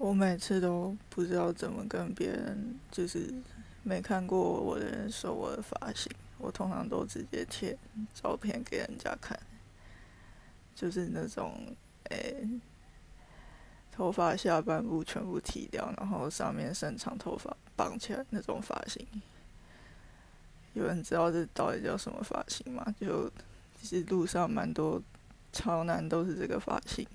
我每次都不知道怎么跟别人，就是没看过我的人说我的发型。我通常都直接贴照片给人家看，就是那种诶，头发下半部全部剃掉，然后上面擅长头发绑起来那种发型。有人知道这到底叫什么发型吗？就其实路上蛮多潮男都是这个发型。